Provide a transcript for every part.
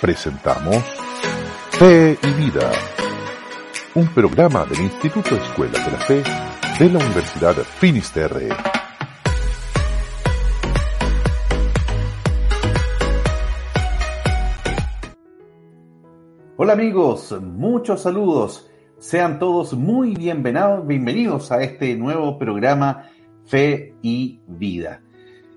presentamos Fe y Vida, un programa del Instituto Escuela de la Fe de la Universidad Finisterre. Hola amigos, muchos saludos. Sean todos muy bienvenidos a este nuevo programa Fe y Vida.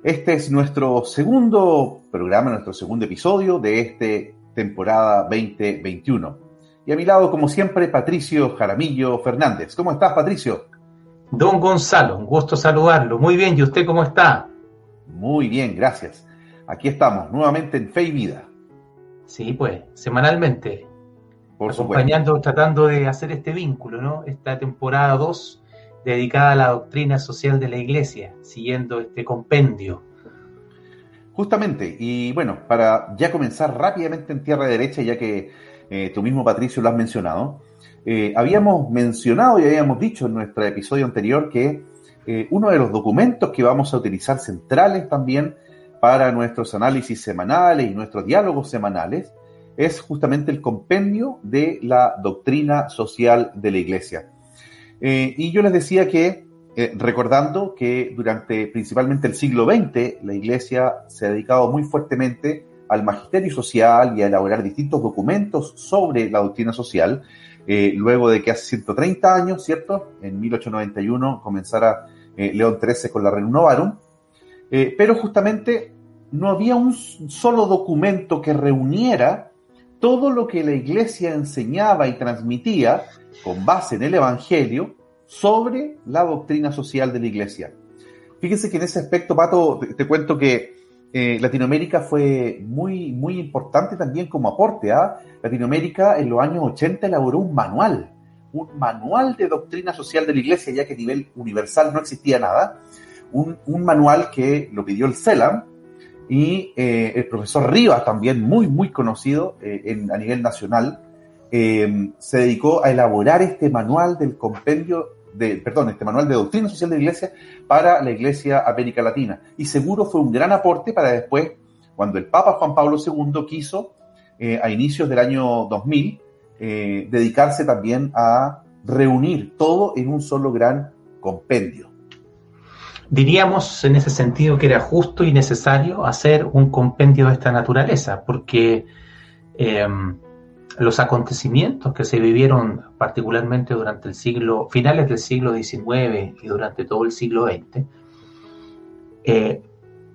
Este es nuestro segundo programa, nuestro segundo episodio de esta temporada 2021. Y a mi lado, como siempre, Patricio Jaramillo Fernández. ¿Cómo estás, Patricio? Don Gonzalo, un gusto saludarlo. Muy bien, ¿y usted cómo está? Muy bien, gracias. Aquí estamos, nuevamente en Fe y Vida. Sí, pues, semanalmente, acompañando, tratando de hacer este vínculo, ¿no? Esta temporada 2 dedicada a la doctrina social de la Iglesia, siguiendo este compendio. Justamente, y bueno, para ya comenzar rápidamente en tierra derecha, ya que eh, tú mismo, Patricio, lo has mencionado, eh, habíamos mencionado y habíamos dicho en nuestro episodio anterior que eh, uno de los documentos que vamos a utilizar centrales también para nuestros análisis semanales y nuestros diálogos semanales es justamente el compendio de la doctrina social de la Iglesia. Eh, y yo les decía que, eh, recordando que durante principalmente el siglo XX, la Iglesia se ha dedicado muy fuertemente al magisterio social y a elaborar distintos documentos sobre la doctrina social, eh, luego de que hace 130 años, ¿cierto? En 1891 comenzara León XIII con la Renum Novarum, pero justamente no había un solo documento que reuniera todo lo que la iglesia enseñaba y transmitía con base en el Evangelio sobre la doctrina social de la iglesia. Fíjense que en ese aspecto, Pato, te, cuento que eh, Latinoamérica fue muy, muy importante también como aporte. a ¿ah? Latinoamérica en los años 80 elaboró un manual, un manual de doctrina social de la iglesia, ya que a nivel universal no existía nada. Un, un manual que lo pidió el CELAM, y eh, el profesor Rivas, también muy, muy conocido eh, a nivel nacional, eh, se dedicó a elaborar este manual del compendio, de, perdón, este manual de doctrina social de la Iglesia para la Iglesia América Latina. Y seguro fue un gran aporte para después, cuando el Papa Juan Pablo II quiso, a inicios del año 2000, dedicarse también a reunir todo en un solo gran compendio. Diríamos en ese sentido que era justo y necesario hacer un compendio de esta naturaleza, porque em, los acontecimientos que se vivieron particularmente durante el siglo, finales del siglo XIX y durante todo el siglo XX, eh,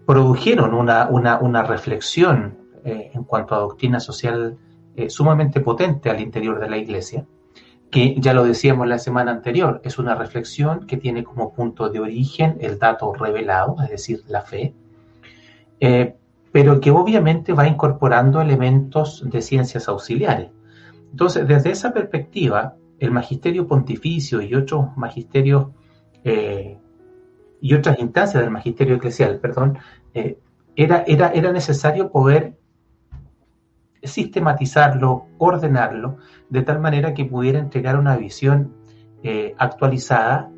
produjeron una, una, reflexión eh, en cuanto a doctrina social eh, sumamente potente al interior de la Iglesia que ya lo decíamos la semana anterior, es una reflexión que tiene como punto de origen el dato revelado, es decir, la fe, eh, pero que obviamente va incorporando elementos de ciencias auxiliares. Entonces, desde esa perspectiva, el magisterio pontificio y otros magisterios eh, y otras instancias del magisterio eclesial, perdón, eh, era, era, era necesario poder sistematizarlo, ordenarlo, de tal manera que pudiera entregar una visión eh, actualizada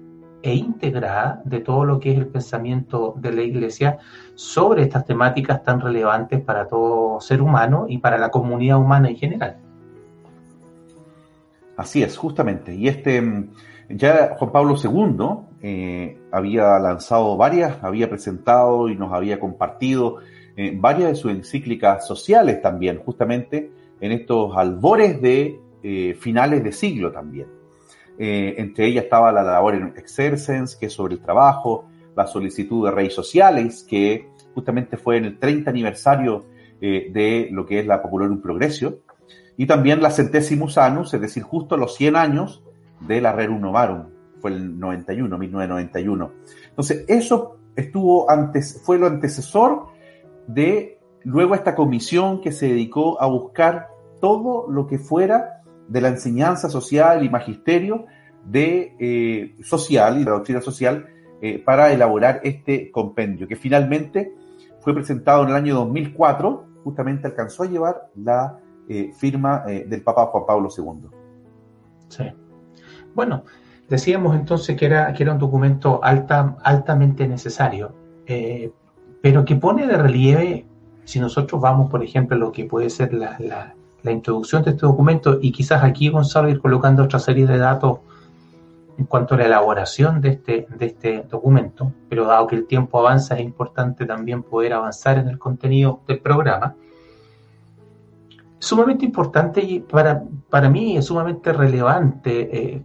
e integrada de todo lo que es el pensamiento de la Iglesia sobre estas temáticas tan relevantes para todo ser humano y para la comunidad humana en general. Así es, justamente. Y este, mm, ya Juan Pablo II eh, había lanzado varias, había presentado y nos había compartido eh, varias de sus encíclicas sociales también, justamente en estos albores de eh, finales de siglo también. Eh, entre ellas estaba la labor en Exercens, que es sobre el trabajo, la solicitud de reyes sociales, que justamente fue en el 30 aniversario de lo que es la Popularum Progressio, y también la Centesimus Annus, es decir, justo los 100 años de la Rerum Novarum, fue el 91, 1991. Entonces, eso estuvo antes, fue lo antecesor de luego esta comisión que se dedicó a buscar todo lo que fuera de la enseñanza social y magisterio de eh, social y la doctrina social eh, para elaborar este compendio, que finalmente fue presentado en el año 2004, justamente alcanzó a llevar la eh, firma del Papa Juan Pablo II. Sí. Bueno, decíamos entonces que era, que era un documento alta, altamente necesario pero que pone de relieve si nosotros vamos, por ejemplo, a lo que puede ser la, la, introducción de este documento y quizás aquí Gonzalo ir colocando otra serie de datos en cuanto a la elaboración de este, de este documento, pero dado que el tiempo avanza es importante también poder avanzar en el contenido del programa. Sumamente importante y para, para mí es sumamente relevante eh,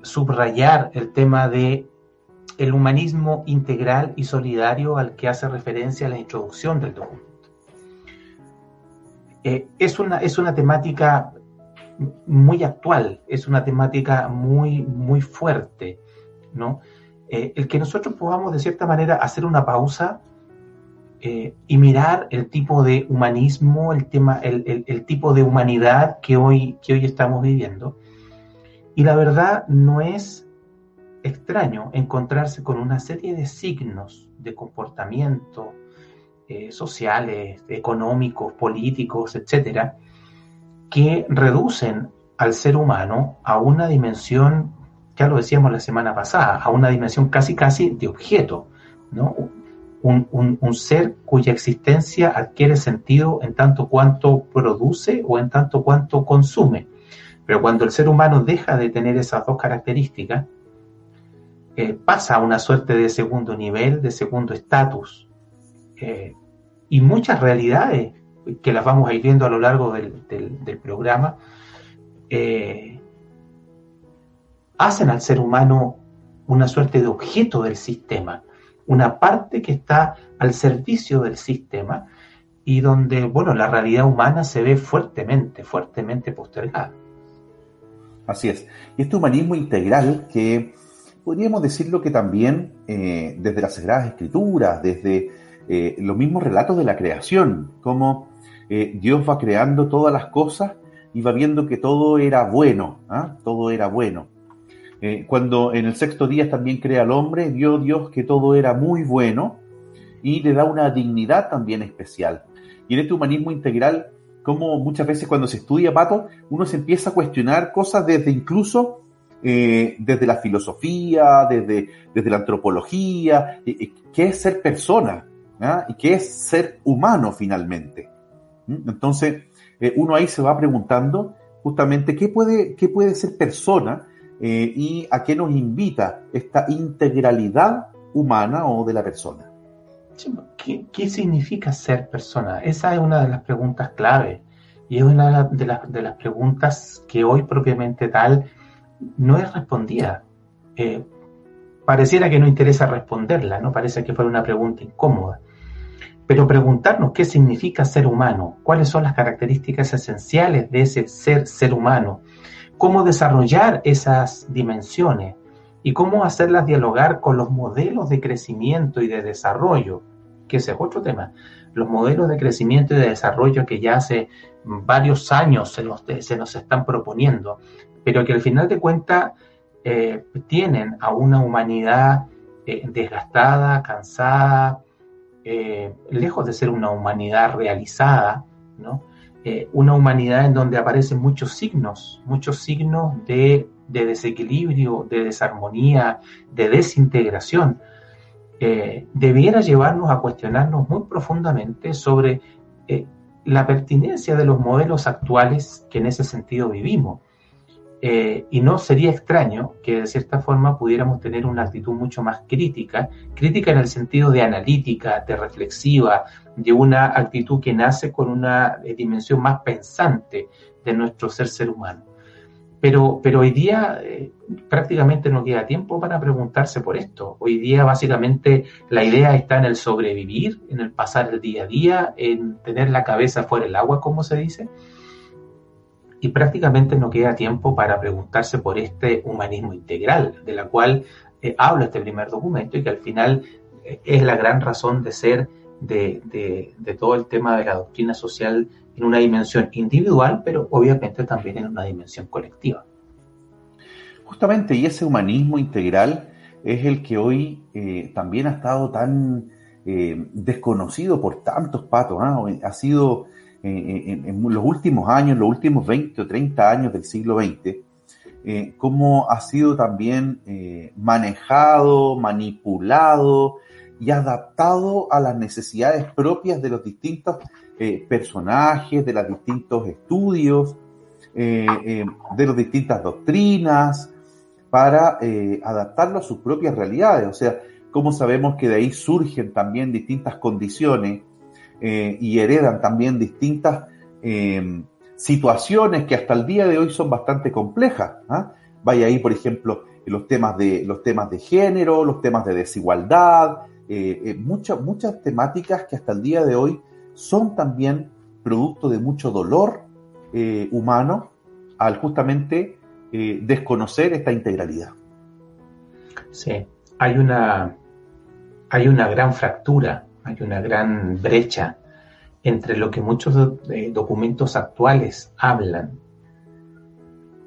subrayar el tema de el humanismo integral y solidario al que hace referencia la introducción del documento. Eh, es, una, es una temática muy actual, es una temática muy, muy fuerte, ¿no? Eh, el que nosotros podamos de cierta manera hacer una pausa eh, y mirar el tipo de humanismo, el, tema, el, el, tipo de humanidad que hoy, que hoy estamos viviendo. Y la verdad no es extraño encontrarse con una serie de signos de comportamiento eh, sociales, económicos, políticos, etcétera, que reducen al ser humano a una dimensión, ya lo decíamos la semana pasada, a una dimensión casi casi de objeto, ¿no? Un, un, ser cuya existencia adquiere sentido en tanto cuanto produce o en tanto cuanto consume. Pero cuando el ser humano deja de tener esas dos características, eh, pasa a una suerte de segundo nivel, de segundo estatus. Eh, y muchas realidades que las vamos a ir viendo a lo largo del, programa, eh, hacen al ser humano una suerte de objeto del sistema, una parte que está al servicio del sistema y donde, bueno, la realidad humana se ve fuertemente, fuertemente postergada. Así es. Y este humanismo integral que podríamos decirlo que también eh, desde las Sagradas Escrituras, desde eh, los mismos relatos de la creación, como eh, Dios va creando todas las cosas y va viendo que todo era bueno, ¿ah? todo era bueno. cuando en el sexto día también crea al hombre, vio Dios que todo era muy bueno y le da una dignidad también especial. Y en este humanismo integral, como muchas veces cuando se estudia Pato, uno se empieza a cuestionar cosas desde incluso eh, desde la filosofía, desde, desde la antropología, qué es ser persona ¿ah? y qué es ser humano finalmente. ¿Mm? Entonces, eh, uno ahí se va preguntando justamente qué puede, qué puede ser persona eh, y a qué nos invita esta integralidad humana o de la persona. ¿Qué, ¿Qué, significa ser persona? Esa es una de las preguntas clave y es una de las, de las preguntas que hoy propiamente tal no es respondida. Eh, pareciera que no interesa responderla, ¿no? Parece que fuera una pregunta incómoda. Pero preguntarnos qué significa ser humano, cuáles son las características esenciales de ese ser ser humano, cómo desarrollar esas dimensiones y cómo hacerlas dialogar con los modelos de crecimiento y de desarrollo, que ese es otro tema. Los modelos de crecimiento y de desarrollo que ya hace varios años se nos, se nos están proponiendo, pero que al final de cuentas eh, tienen a una humanidad eh, desgastada, cansada, eh, lejos de ser una humanidad realizada, ¿no? una humanidad en donde aparecen muchos signos, muchos signos de, de desequilibrio, de desarmonía, de desintegración. debiera llevarnos a cuestionarnos muy profundamente sobre la pertinencia de los modelos actuales que en ese sentido vivimos. Eh, y no sería extraño que de cierta forma pudiéramos tener una actitud mucho más crítica, crítica en el sentido de analítica, de reflexiva, de una actitud que nace con una eh, dimensión más pensante de nuestro ser ser humano. Pero, pero hoy día eh, prácticamente no queda tiempo para preguntarse por esto. Hoy día básicamente la idea está en el sobrevivir, en el pasar el día a día, en tener la cabeza fuera del agua, como se dice y prácticamente no queda tiempo para preguntarse por este humanismo integral, de la cual eh, habla este primer documento y que al final eh, es la gran razón de ser de, de, todo el tema de la doctrina social en una dimensión individual, pero obviamente también en una dimensión colectiva. Justamente, y ese humanismo integral es el que hoy eh, también ha estado tan desconocido por tantos patos, ¿ah? ha sido en, los últimos años, los últimos 20 o 30 años del siglo XX, eh, cómo ha sido también eh, manejado, manipulado y adaptado a las necesidades propias de los distintos eh, personajes, de los distintos estudios, de las distintas doctrinas, para adaptarlo a sus propias realidades. O sea, cómo sabemos que de ahí surgen también distintas condiciones y heredan también distintas situaciones que hasta el día de hoy son bastante complejas. ¿ah? Vaya ahí, por ejemplo, los temas de, los temas de género, los temas de desigualdad, eh, eh, muchas, muchas temáticas que hasta el día de hoy son también producto de mucho dolor eh, humano al justamente desconocer esta integralidad. Sí, hay una, hay una gran fractura, hay una gran brecha entre lo que muchos documentos actuales hablan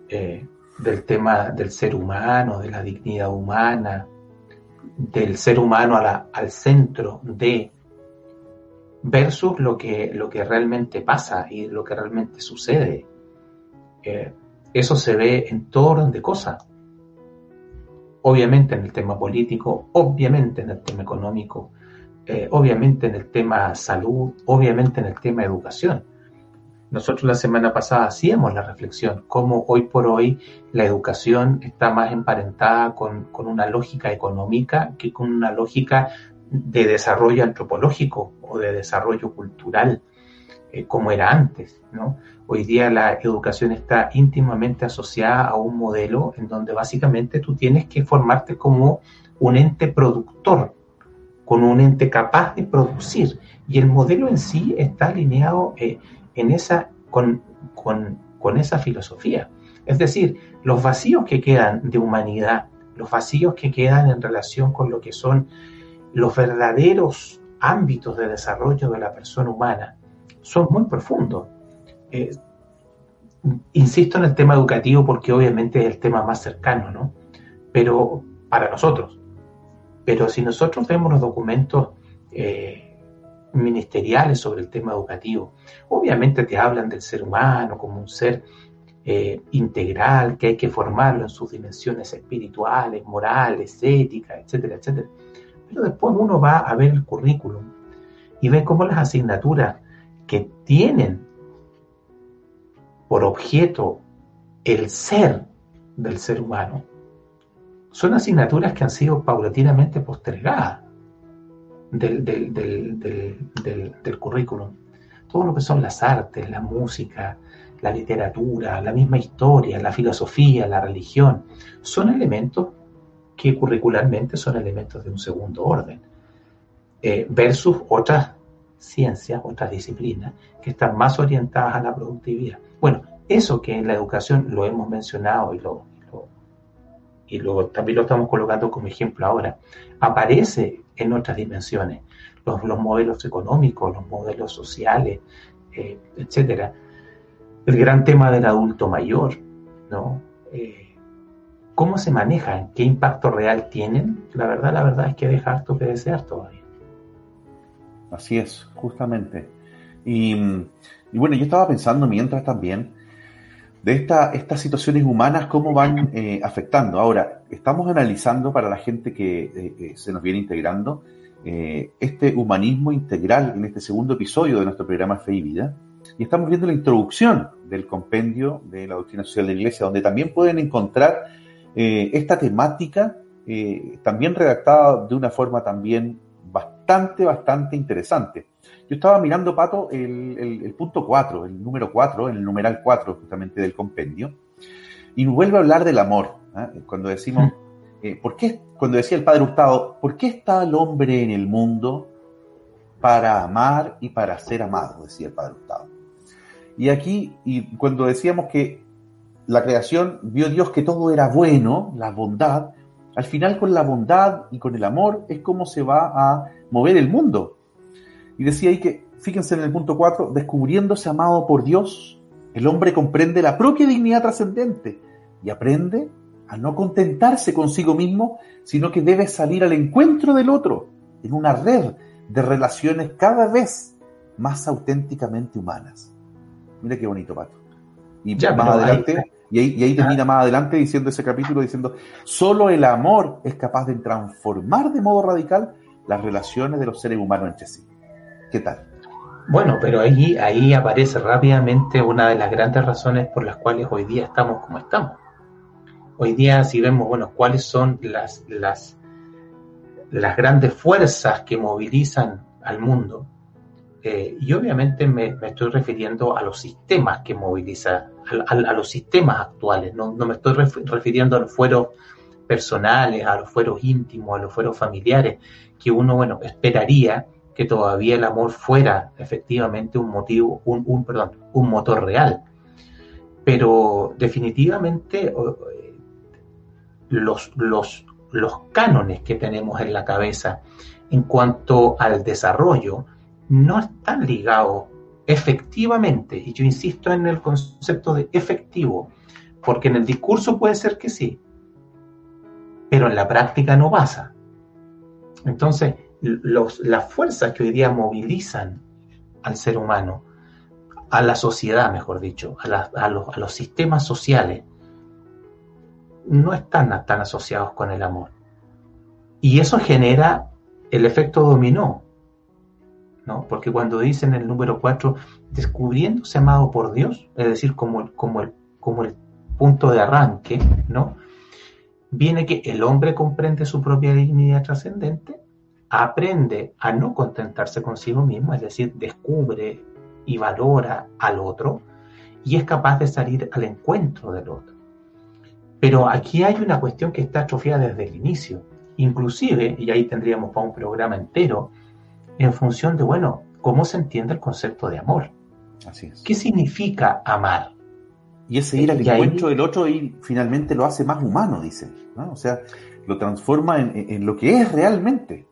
del tema del ser humano, de la dignidad humana, del ser humano al centro de versus lo que, lo que realmente pasa y lo que realmente sucede. Eh, eso se ve en todo orden de cosas. Obviamente en el tema político, obviamente en el tema económico, eh, obviamente en el tema salud, obviamente en el tema educación. Nosotros la semana pasada hacíamos la reflexión, cómo hoy por hoy la educación está más emparentada con, una lógica económica que con una lógica de desarrollo antropológico o de desarrollo cultural, eh, como era antes. ¿no? Hoy día la educación está íntimamente asociada a un modelo en donde básicamente tú tienes que formarte como un ente productor, con un ente capaz de producir. Y el modelo en sí está alineado eh, en esa, con, con, esa filosofía. Es decir, los vacíos que quedan de humanidad, los vacíos que quedan en relación con lo que son los verdaderos ámbitos de desarrollo de la persona humana, son muy profundos. Eh, insisto en el tema educativo porque obviamente es el tema más cercano, ¿no? Pero para nosotros. Pero si nosotros vemos los documentos eh, ministeriales sobre el tema educativo. Obviamente te hablan del ser humano como un ser eh, integral, que hay que formarlo en sus dimensiones espirituales, morales, éticas, etcétera, etcétera. Pero después uno va a ver el currículum y ve cómo las asignaturas que tienen por objeto el ser del ser humano son asignaturas que han sido paulatinamente postergadas del, del, currículum. Todo lo que son las artes, la música, la literatura, la misma historia, la filosofía, la religión, son elementos que curricularmente son elementos de un segundo orden, eh, versus otras ciencias, otras disciplinas que están más orientadas a la productividad. Bueno, eso que en la educación lo hemos mencionado y lo, y lo, también lo estamos colocando como ejemplo ahora, aparece en otras dimensiones, los, los modelos económicos, los modelos sociales, eh, etcétera. El gran tema del adulto mayor, ¿no? Eh, ¿Cómo se manejan? ¿Qué impacto real tienen? La verdad, la verdad es que deja harto que desear todavía. Así es, justamente. Y bueno, yo estaba pensando mientras también de esta, estas situaciones humanas, cómo van eh, afectando. Ahora, estamos analizando para la gente que eh, eh, se nos viene integrando este humanismo integral en este segundo episodio de nuestro programa Fe y Vida. Y estamos viendo la introducción del compendio de la doctrina social de la Iglesia, donde también pueden encontrar esta temática también redactada de una forma también bastante, bastante interesante. Yo estaba mirando, Pato, el, punto 4, el número 4, el numeral 4 justamente del compendio, y vuelve a hablar del amor. ¿ah? Cuando decimos, eh, ¿por qué? Cuando decía el padre Hurtado, ¿por qué está el hombre en el mundo para amar y para ser amado? Decía el padre Hurtado. Y aquí, y cuando decíamos que la creación vio Dios que todo era bueno, la bondad, al final con la bondad y con el amor es como se va a mover el mundo. Y decía ahí que, fíjense en el punto 4, descubriéndose amado por Dios, el hombre comprende la propia dignidad trascendente y aprende a no contentarse consigo mismo, sino que debe salir al encuentro del otro en una red de relaciones cada vez más auténticamente humanas. Mira qué bonito, Pato. Y más adelante, y ahí, termina más adelante diciendo ese capítulo, diciendo, solo el amor es capaz de transformar de modo radical las relaciones de los seres humanos entre sí. ¿Qué tal? Bueno, pero ahí, ahí aparece rápidamente una de las grandes razones por las cuales hoy día estamos como estamos. Hoy día, si vemos, bueno, cuáles son las, las, las grandes fuerzas que movilizan al mundo, eh, y obviamente me, estoy refiriendo a los sistemas que moviliza, a, los sistemas actuales, no, no me estoy refiriendo a los fueros personales, a los fueros íntimos, a los fueros familiares, que uno, bueno, esperaría que todavía el amor fuera efectivamente un motivo, un, un perdón, un motor real. Pero definitivamente los, los, los cánones que tenemos en la cabeza en cuanto al desarrollo no están ligados efectivamente, y yo insisto en el concepto de efectivo, porque en el discurso puede ser que sí, pero en la práctica no pasa. Entonces, los, las fuerzas que hoy día movilizan al ser humano, a la sociedad, mejor dicho, a, los, sistemas sociales, no están tan asociados con el amor. Y eso genera el efecto dominó, ¿no? Porque cuando dicen el número 4, descubriéndose amado por Dios, es decir, como, como, el, como el punto de arranque, ¿no? viene que el hombre comprende su propia dignidad trascendente, aprende a no contentarse consigo mismo, es decir, descubre y valora al otro y es capaz de salir al encuentro del otro. Pero aquí hay una cuestión que está atrofiada desde el inicio, inclusive, y ahí tendríamos para un programa entero, en función de, bueno, cómo se entiende el concepto de amor. Así es. ¿Qué significa amar? Y ese ir al encuentro del otro y finalmente lo hace más humano, dice. O sea, lo transforma en, lo que es realmente.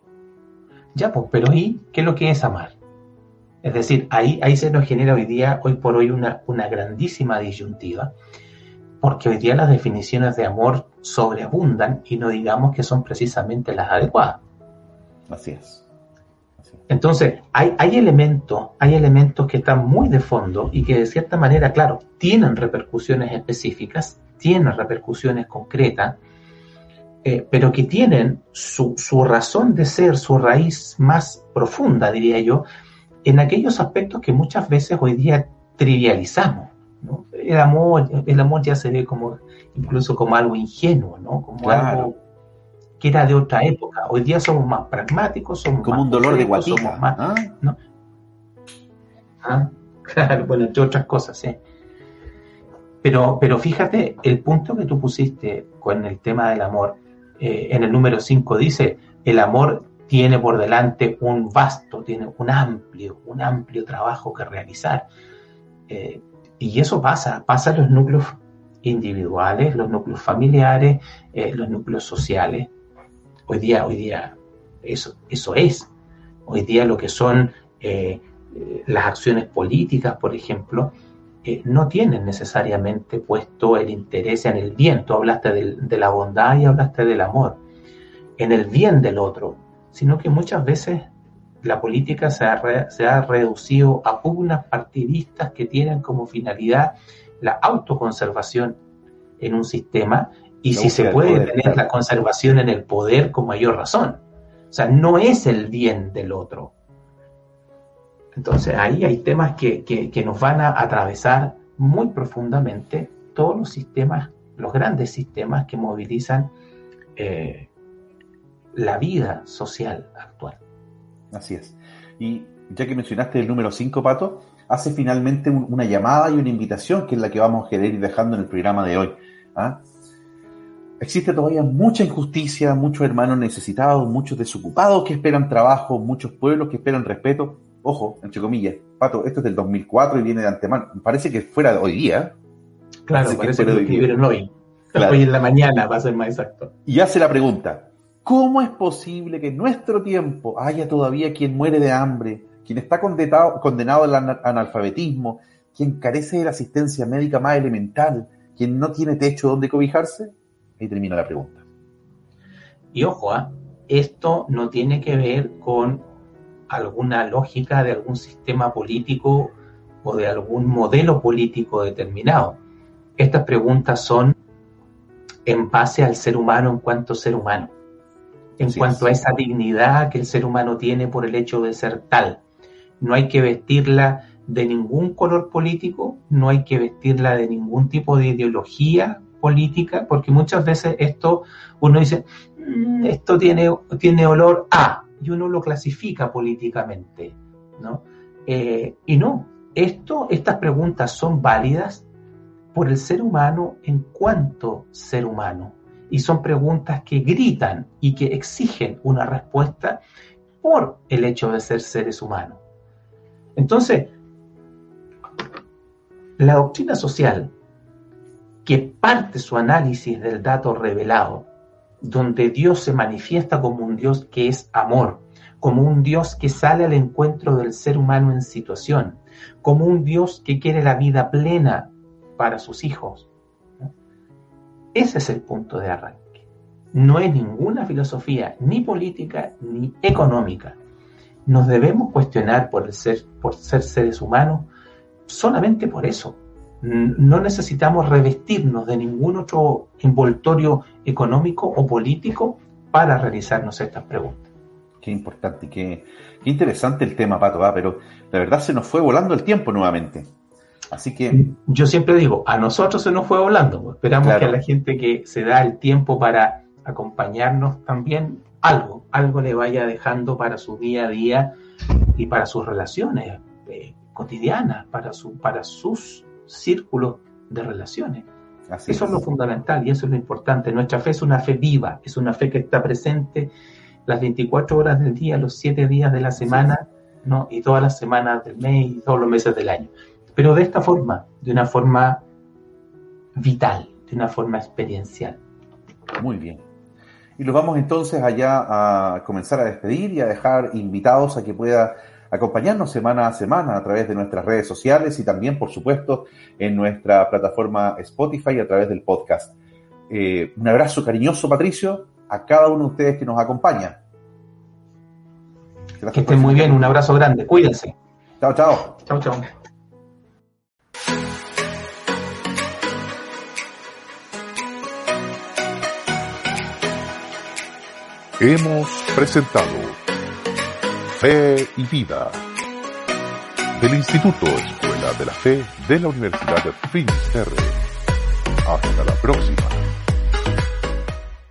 Ya, pues, pero ¿y qué es lo que es amar? Es decir, ahí, ahí se nos genera hoy día, hoy por hoy, una, una grandísima disyuntiva, porque hoy día las definiciones de amor sobreabundan y no digamos que son precisamente las adecuadas. Así es. Entonces, hay, hay, elementos, hay elementos que están muy de fondo y que de cierta manera, claro, tienen repercusiones específicas, tienen repercusiones concretas, eh, pero que tienen su, razón de ser, su raíz más profunda, diría yo, en aquellos aspectos que muchas veces hoy día trivializamos. El, amor, el amor ya se ve como incluso como algo ingenuo, ¿no? como algo que era de otra época. Hoy día somos más pragmáticos, somos como un dolor de guatita. Más, ¿ah? ¿no? ¿Ah? Claro, bueno, entre otras cosas, sí. Pero, pero fíjate, el punto que tú pusiste con el tema del amor, eh, en el número 5 dice, el amor tiene por delante un vasto, tiene un amplio, un amplio trabajo que realizar. Eh, y eso pasa, pasa en los núcleos individuales, los núcleos familiares, eh, los núcleos sociales. Hoy día, hoy día, eso, eso es. Hoy día lo que son las acciones políticas, por ejemplo, eh, no tienen necesariamente puesto el interés en el bien. Tú hablaste de la bondad y hablaste del amor, en el bien del otro, sino que muchas veces la política se ha, se ha reducido a pugnas partidistas que tienen como finalidad la autoconservación en un sistema y si se puede tener la conservación en el poder con mayor razón. O sea, no es el bien del otro. Entonces ahí hay temas que, que, nos van a atravesar muy profundamente todos los sistemas, los grandes sistemas que movilizan eh, la vida social actual. Así es. Y ya que mencionaste el número 5, Pato, hace finalmente una llamada y una invitación que es la que vamos a querer ir dejando en el programa de hoy. ¿ah? Existe todavía mucha injusticia, muchos hermanos necesitados, muchos desocupados que esperan trabajo, muchos pueblos que esperan respeto. Ojo, entre comillas, Pato, esto es del 2004 y viene de antemano. Parece que fuera de hoy día. Claro, parece, que, lo escribieron hoy. Hoy en la mañana, va a ser más exacto. Y hace la pregunta, ¿cómo es posible que en nuestro tiempo haya todavía quien muere de hambre, quien está condenado, condenado al analfabetismo, quien carece de la asistencia médica más elemental, quien no tiene techo donde cobijarse? Ahí termina la pregunta. Y ojo, ¿ah? esto no tiene que ver con alguna lógica de algún sistema político o de algún modelo político determinado. Estas preguntas son en base al ser humano en cuanto ser humano. en cuanto a esa dignidad que el ser humano tiene por el hecho de ser tal. No hay que vestirla de ningún color político, no hay que vestirla de ningún tipo de ideología política, porque muchas veces esto uno dice, mm, esto tiene, tiene olor a, y uno lo clasifica políticamente, ¿no? Eh, y no, esto, estas preguntas son válidas por el ser humano en cuanto ser humano. Y son preguntas que gritan y que exigen una respuesta por el hecho de ser seres humanos. Entonces, la doctrina social, que parte su análisis del dato revelado, donde Dios se manifiesta como un Dios que es amor, como un Dios que sale al encuentro del ser humano en situación, como un Dios que quiere la vida plena para sus hijos. Ese es el punto de arranque. No es ninguna filosofía, ni política, ni económica. Nos debemos cuestionar por, ser, por ser seres humanos solamente por eso. No necesitamos revestirnos de ningún otro envoltorio económico o político para realizarnos estas preguntas. Qué importante, qué, qué interesante el tema, Pato, ¿va? pero la verdad se nos fue volando el tiempo nuevamente. Así que. Yo siempre digo, a nosotros se nos fue volando. Esperamos que a la gente que se da el tiempo para acompañarnos también algo, algo le vaya dejando para su día a día y para sus relaciones. Eh, cotidiana, para, su, para sus círculos de relaciones. eso es. lo fundamental y eso es lo importante. Nuestra fe es una fe viva, es una fe que está presente las 24 horas del día, los 7 días de la semana, ¿no? y todas las semanas del mes y todos los meses del año. Pero de esta forma, de una forma vital, de una forma experiencial. Muy bien. Y los vamos entonces allá a comenzar a despedir y a dejar invitados a que pueda acompañarnos semana a semana a través de nuestras redes sociales y también, por supuesto, en nuestra plataforma Spotify a través del podcast. Eh, un abrazo cariñoso, Patricio, a cada uno de ustedes que nos acompaña. que estén muy bien, un abrazo grande, cuídense. Chao, chao. Chao, chao. Hemos presentado Fe y Vida del Instituto Escuela de la Fe de la Universidad de Finisterre. Hasta la próxima.